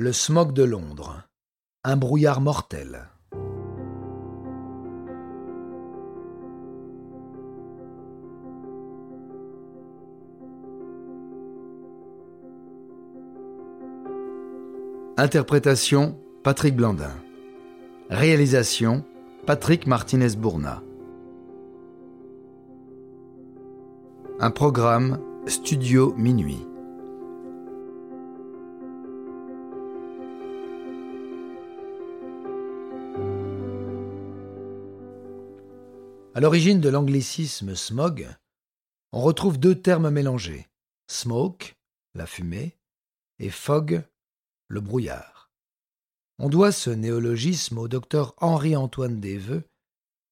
Le smog de Londres. Un brouillard mortel. Interprétation Patrick Blandin. Réalisation Patrick Martinez-Bourna. Un programme Studio Minuit. À l'origine de l'anglicisme smog, on retrouve deux termes mélangés smoke, la fumée, et fog, le brouillard. On doit ce néologisme au docteur Henri-Antoine Desveux,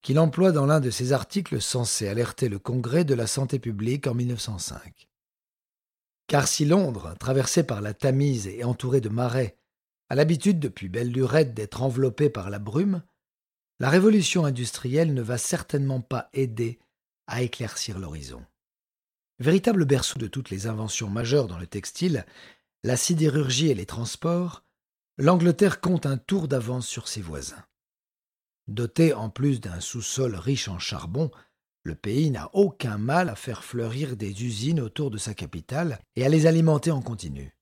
qu'il emploie dans l'un de ses articles censés alerter le Congrès de la santé publique en 1905. Car si Londres, traversée par la Tamise et entourée de marais, a l'habitude depuis belle lurette d'être enveloppée par la brume, la révolution industrielle ne va certainement pas aider à éclaircir l'horizon. Véritable berceau de toutes les inventions majeures dans le textile, la sidérurgie et les transports, l'Angleterre compte un tour d'avance sur ses voisins. Doté en plus d'un sous-sol riche en charbon, le pays n'a aucun mal à faire fleurir des usines autour de sa capitale et à les alimenter en continu.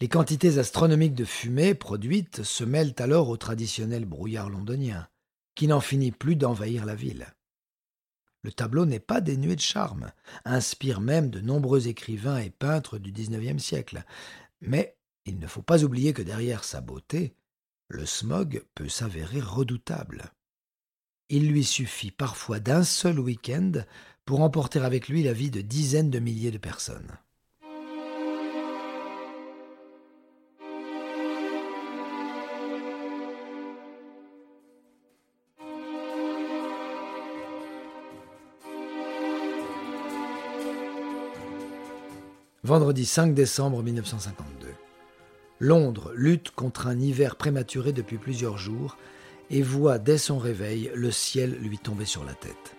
Les quantités astronomiques de fumée produites se mêlent alors au traditionnel brouillard londonien, qui n'en finit plus d'envahir la ville. Le tableau n'est pas dénué de charme, inspire même de nombreux écrivains et peintres du XIXe siècle. Mais il ne faut pas oublier que derrière sa beauté, le smog peut s'avérer redoutable. Il lui suffit parfois d'un seul week-end pour emporter avec lui la vie de dizaines de milliers de personnes. Vendredi 5 décembre 1952. Londres lutte contre un hiver prématuré depuis plusieurs jours et voit dès son réveil le ciel lui tomber sur la tête.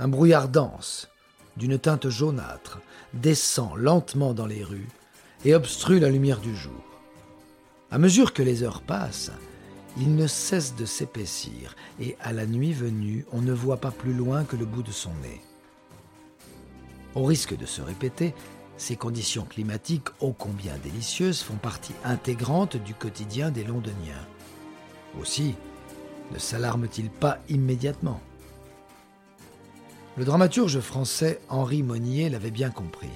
Un brouillard dense, d'une teinte jaunâtre, descend lentement dans les rues et obstrue la lumière du jour. À mesure que les heures passent, il ne cesse de s'épaissir et à la nuit venue, on ne voit pas plus loin que le bout de son nez. Au risque de se répéter, ces conditions climatiques ô combien délicieuses font partie intégrante du quotidien des Londoniens. Aussi, ne s'alarment-ils pas immédiatement Le dramaturge français Henri Monnier l'avait bien compris.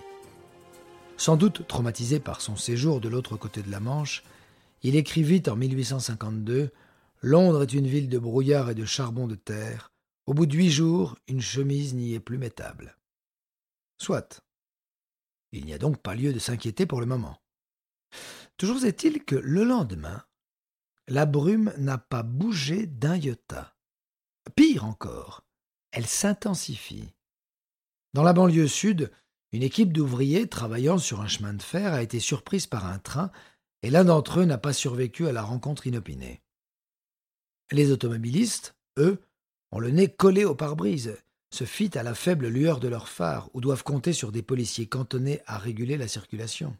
Sans doute traumatisé par son séjour de l'autre côté de la Manche, il écrivit en 1852 Londres est une ville de brouillard et de charbon de terre. Au bout de huit jours, une chemise n'y est plus mettable. Soit. Il n'y a donc pas lieu de s'inquiéter pour le moment. Toujours est-il que le lendemain, la brume n'a pas bougé d'un iota. Pire encore, elle s'intensifie. Dans la banlieue sud, une équipe d'ouvriers travaillant sur un chemin de fer a été surprise par un train et l'un d'entre eux n'a pas survécu à la rencontre inopinée. Les automobilistes, eux, ont le nez collé au pare-brise se fit à la faible lueur de leurs phares ou doivent compter sur des policiers cantonnés à réguler la circulation.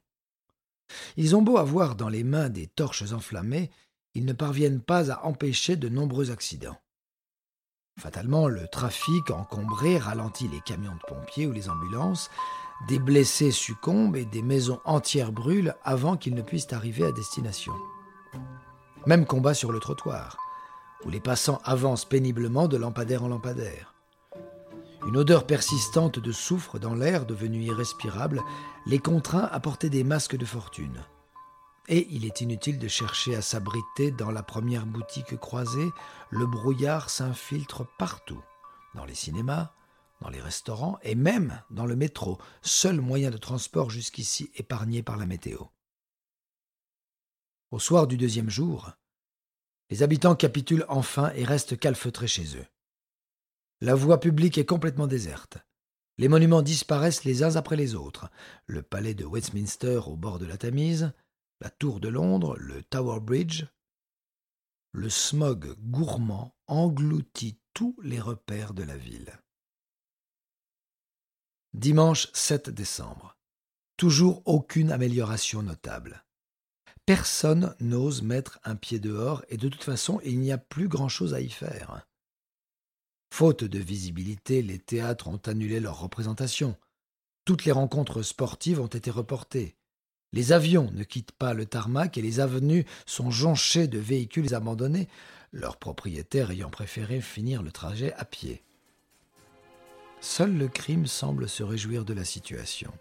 Ils ont beau avoir dans les mains des torches enflammées, ils ne parviennent pas à empêcher de nombreux accidents. Fatalement, le trafic encombré ralentit les camions de pompiers ou les ambulances, des blessés succombent et des maisons entières brûlent avant qu'ils ne puissent arriver à destination. Même combat sur le trottoir, où les passants avancent péniblement de lampadaire en lampadaire. Une odeur persistante de soufre dans l'air devenu irrespirable les contraint à porter des masques de fortune. Et il est inutile de chercher à s'abriter dans la première boutique croisée, le brouillard s'infiltre partout, dans les cinémas, dans les restaurants et même dans le métro, seul moyen de transport jusqu'ici épargné par la météo. Au soir du deuxième jour, les habitants capitulent enfin et restent calfeutrés chez eux. La voie publique est complètement déserte. Les monuments disparaissent les uns après les autres. Le palais de Westminster au bord de la Tamise, la tour de Londres, le Tower Bridge. Le smog gourmand engloutit tous les repères de la ville. Dimanche 7 décembre. Toujours aucune amélioration notable. Personne n'ose mettre un pied dehors et de toute façon, il n'y a plus grand-chose à y faire. Faute de visibilité, les théâtres ont annulé leurs représentations. Toutes les rencontres sportives ont été reportées. Les avions ne quittent pas le tarmac et les avenues sont jonchées de véhicules abandonnés, leurs propriétaires ayant préféré finir le trajet à pied. Seul le crime semble se réjouir de la situation.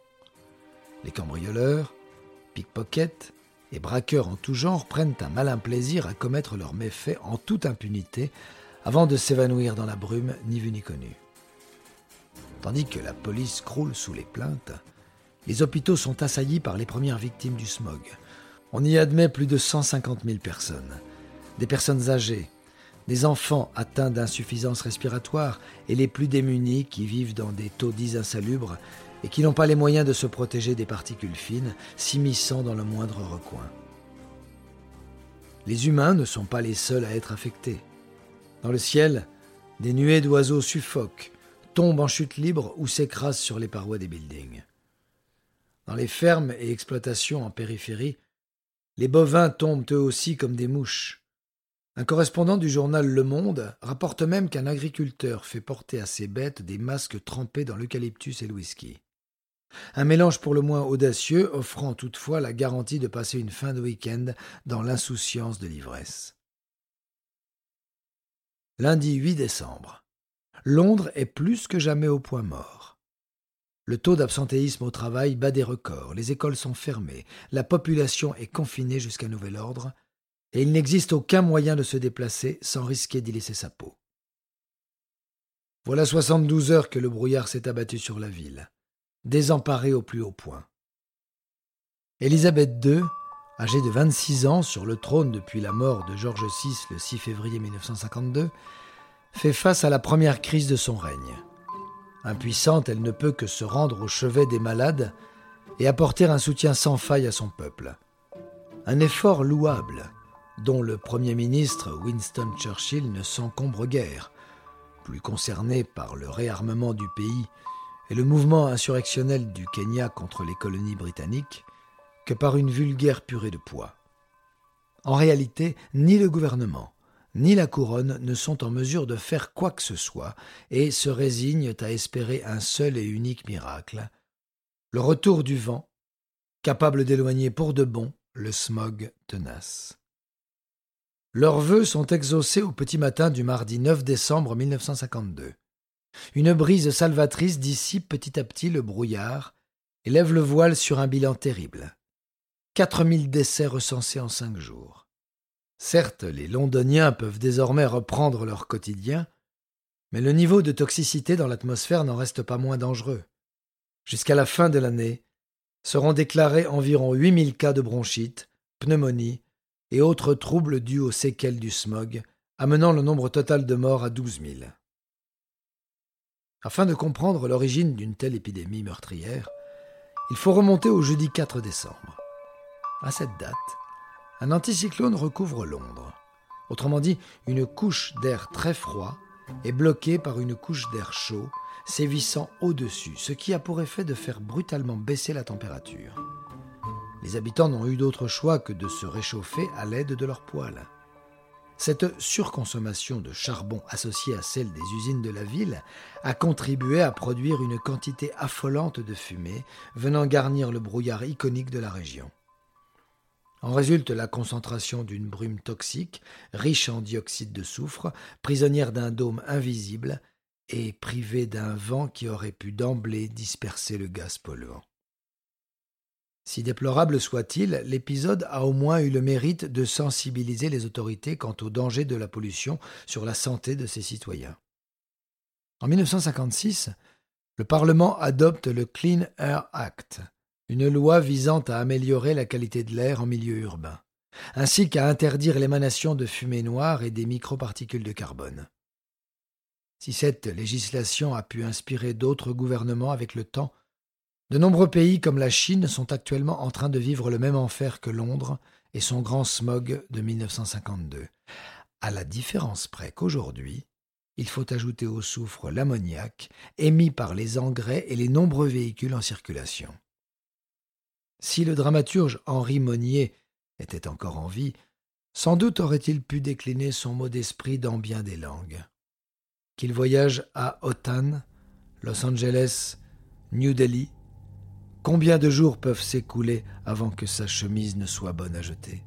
Les cambrioleurs, pickpockets et braqueurs en tout genre prennent un malin plaisir à commettre leurs méfaits en toute impunité avant de s'évanouir dans la brume ni vu ni connu. Tandis que la police croule sous les plaintes, les hôpitaux sont assaillis par les premières victimes du smog. On y admet plus de 150 000 personnes. Des personnes âgées, des enfants atteints d'insuffisance respiratoire et les plus démunis qui vivent dans des taudis insalubres et qui n'ont pas les moyens de se protéger des particules fines s'immisçant dans le moindre recoin. Les humains ne sont pas les seuls à être affectés. Dans le ciel, des nuées d'oiseaux suffoquent, tombent en chute libre ou s'écrasent sur les parois des buildings. Dans les fermes et exploitations en périphérie, les bovins tombent eux aussi comme des mouches. Un correspondant du journal Le Monde rapporte même qu'un agriculteur fait porter à ses bêtes des masques trempés dans l'eucalyptus et le whisky. Un mélange pour le moins audacieux, offrant toutefois la garantie de passer une fin de week-end dans l'insouciance de l'ivresse. Lundi 8 décembre. Londres est plus que jamais au point mort. Le taux d'absentéisme au travail bat des records, les écoles sont fermées, la population est confinée jusqu'à nouvel ordre, et il n'existe aucun moyen de se déplacer sans risquer d'y laisser sa peau. Voilà soixante-douze heures que le brouillard s'est abattu sur la ville désemparée au plus haut point. Élisabeth II, âgée de 26 ans sur le trône depuis la mort de George VI le 6 février 1952, fait face à la première crise de son règne. Impuissante, elle ne peut que se rendre au chevet des malades et apporter un soutien sans faille à son peuple. Un effort louable, dont le Premier ministre Winston Churchill ne s'encombre guère, plus concerné par le réarmement du pays et le mouvement insurrectionnel du Kenya contre les colonies britanniques par une vulgaire purée de poids. En réalité, ni le gouvernement, ni la couronne ne sont en mesure de faire quoi que ce soit et se résignent à espérer un seul et unique miracle, le retour du vent, capable d'éloigner pour de bon le smog tenace. Leurs vœux sont exaucés au petit matin du mardi 9 décembre 1952. Une brise salvatrice dissipe petit à petit le brouillard et lève le voile sur un bilan terrible. Quatre mille décès recensés en cinq jours. Certes, les Londoniens peuvent désormais reprendre leur quotidien, mais le niveau de toxicité dans l'atmosphère n'en reste pas moins dangereux. Jusqu'à la fin de l'année, seront déclarés environ 8000 cas de bronchite, pneumonie et autres troubles dus aux séquelles du smog, amenant le nombre total de morts à 12 000. Afin de comprendre l'origine d'une telle épidémie meurtrière, il faut remonter au jeudi 4 décembre. À cette date, un anticyclone recouvre Londres. Autrement dit, une couche d'air très froid est bloquée par une couche d'air chaud sévissant au-dessus, ce qui a pour effet de faire brutalement baisser la température. Les habitants n'ont eu d'autre choix que de se réchauffer à l'aide de leurs poêles. Cette surconsommation de charbon associée à celle des usines de la ville a contribué à produire une quantité affolante de fumée venant garnir le brouillard iconique de la région. En résulte la concentration d'une brume toxique, riche en dioxyde de soufre, prisonnière d'un dôme invisible et privée d'un vent qui aurait pu d'emblée disperser le gaz polluant. Si déplorable soit-il, l'épisode a au moins eu le mérite de sensibiliser les autorités quant au danger de la pollution sur la santé de ses citoyens. En 1956, le Parlement adopte le Clean Air Act, une loi visant à améliorer la qualité de l'air en milieu urbain, ainsi qu'à interdire l'émanation de fumée noire et des microparticules de carbone. Si cette législation a pu inspirer d'autres gouvernements avec le temps, de nombreux pays comme la Chine sont actuellement en train de vivre le même enfer que Londres et son grand smog de 1952, à la différence près qu'aujourd'hui, il faut ajouter au soufre l'ammoniac émis par les engrais et les nombreux véhicules en circulation. Si le dramaturge Henri Monnier était encore en vie, sans doute aurait-il pu décliner son mot d'esprit dans bien des langues. Qu'il voyage à Otan, Los Angeles, New Delhi, combien de jours peuvent s'écouler avant que sa chemise ne soit bonne à jeter?